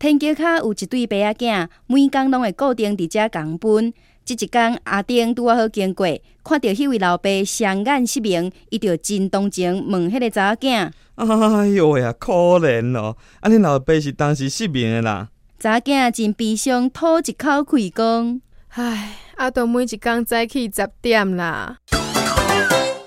天桥下有一对爸仔囝，每工拢会固定伫遮共奔。即一天，阿丁拄啊好经过，看到迄位老爸双眼失明，伊就真同情问迄个查某囝。哎哟呀，可怜哦！啊，恁老爸是当时失明的啦。查某囝真悲伤，吐一口血讲：唉，阿都每一工早起十点啦。